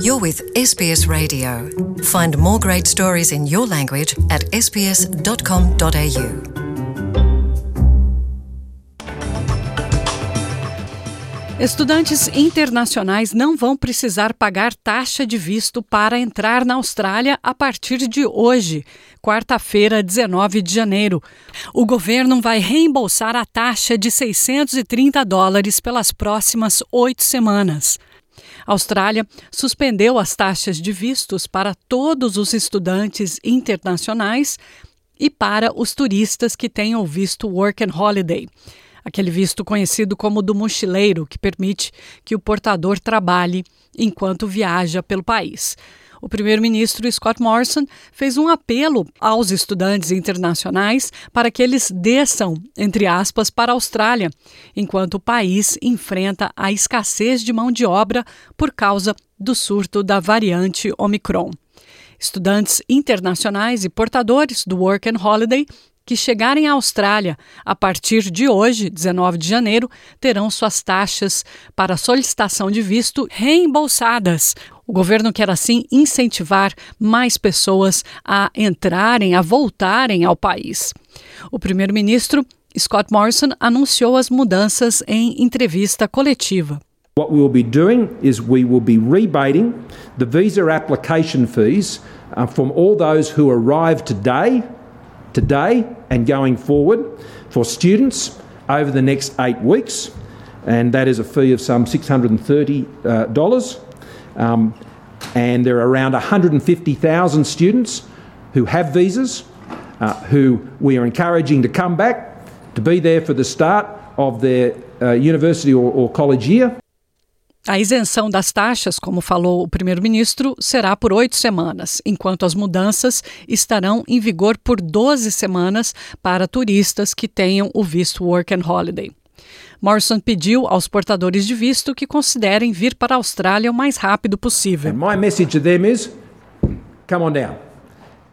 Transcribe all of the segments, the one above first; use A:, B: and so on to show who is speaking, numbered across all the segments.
A: You're with SBS Radio. Find more great stories in your language at sbs.com.au.
B: Estudantes internacionais não vão precisar pagar taxa de visto para entrar na Austrália a partir de hoje, quarta-feira, 19 de janeiro. O governo vai reembolsar a taxa de 630 dólares pelas próximas oito semanas. A Austrália suspendeu as taxas de vistos para todos os estudantes internacionais e para os turistas que tenham visto Work and Holiday, aquele visto conhecido como do mochileiro, que permite que o portador trabalhe enquanto viaja pelo país o primeiro-ministro Scott Morrison fez um apelo aos estudantes internacionais para que eles desçam, entre aspas, para a Austrália, enquanto o país enfrenta a escassez de mão de obra por causa do surto da variante Omicron. Estudantes internacionais e portadores do Work and Holiday que chegarem à Austrália a partir de hoje, 19 de janeiro, terão suas taxas para solicitação de visto reembolsadas. O governo quer assim incentivar mais pessoas a entrarem, a voltarem ao país. O primeiro-ministro Scott Morrison anunciou as mudanças em entrevista coletiva.
C: What we will be doing is we will be rebating the visa application fees uh, from all those who arrive today today and going forward for students over the next eight weeks, and that is a fee of some $630. Uh, um, and there are around 150,000 students who have visas uh, who we are encouraging to come back to be there for the start of their uh, university or, or college year.
B: A isenção das taxas, como falou o primeiro-ministro, será por oito semanas, enquanto as mudanças estarão em vigor por 12 semanas para turistas que tenham o visto Work and Holiday. Morrison pediu aos portadores de visto que considerem vir para a Austrália o mais rápido possível.
C: Come on down.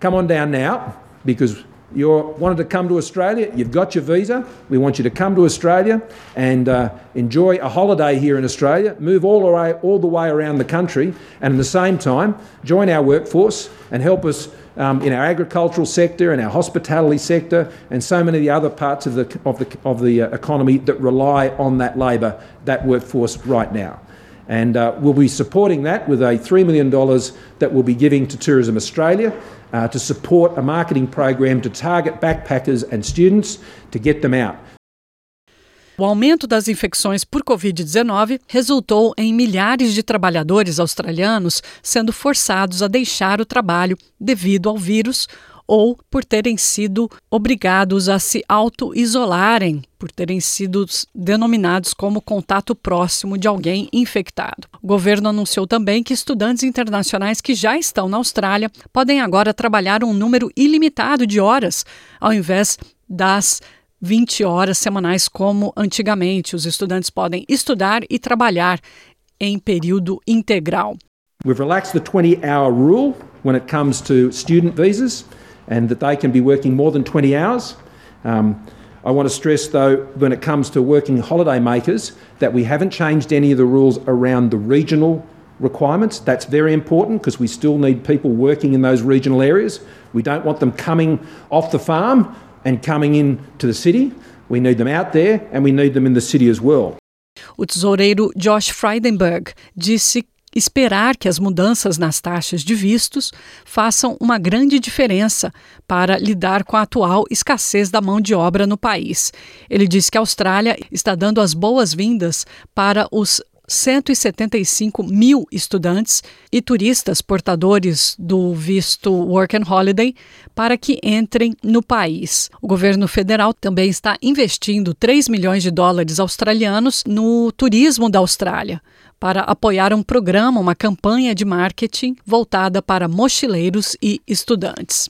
C: Come on down now because you wanted to come to Australia, you've got your visa. We want you to come to Australia and uh, enjoy a holiday here in Australia, move all the, way, all the way around the country, and at the same time, join our workforce and help us um, in our agricultural sector and our hospitality sector and so many of the other parts of the, of the, of the uh, economy that rely on that labour, that workforce right now. And uh, we'll be supporting that with a $3 million that we'll be giving to Tourism Australia uh, to support a marketing program to target backpackers and students to get them out.
B: O aumento das infecções por Covid-19 resultou em milhares de trabalhadores australianos sendo forçados a deixar o trabalho devido ao vírus ou por terem sido obrigados a se auto-isolarem, por terem sido denominados como contato próximo de alguém infectado. O governo anunciou também que estudantes internacionais que já estão na Austrália podem agora trabalhar um número ilimitado de horas, ao invés das 20 horas semanais como antigamente. Os estudantes podem estudar e trabalhar em período integral.
C: We've relaxed the 20-hour rule when it comes to student visas. And that they can be working more than 20 hours. Um, I want to stress, though, when it comes to working holiday makers, that we haven't changed any of the rules around the regional requirements. That's very important because we still need people working in those regional areas. We don't want them coming off the farm and coming in to the city. We need them out there and we need them in the city as well.
B: O tesoureiro Josh Frydenberg disse esperar que as mudanças nas taxas de vistos façam uma grande diferença para lidar com a atual escassez da mão de obra no país. Ele disse que a Austrália está dando as boas-vindas para os 175 mil estudantes e turistas portadores do visto Work and Holiday para que entrem no país. O governo federal também está investindo 3 milhões de dólares australianos no turismo da Austrália para apoiar um programa, uma campanha de marketing voltada para mochileiros e estudantes.